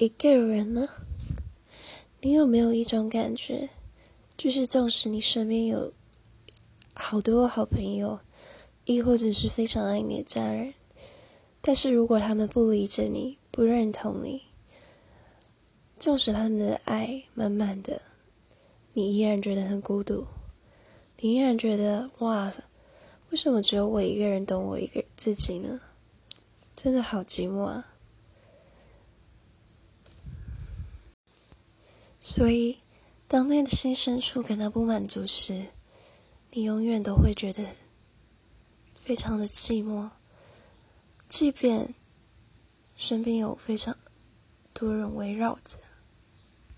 一个人呢？你有没有一种感觉，就是纵使你身边有好多好朋友，亦或者是非常爱你的家人，但是如果他们不理解你，不认同你，纵使他们的爱满满的，你依然觉得很孤独，你依然觉得哇，为什么只有我一个人懂我一个自己呢？真的好寂寞啊！所以，当内心深处感到不满足时，你永远都会觉得非常的寂寞。即便身边有非常多人围绕着。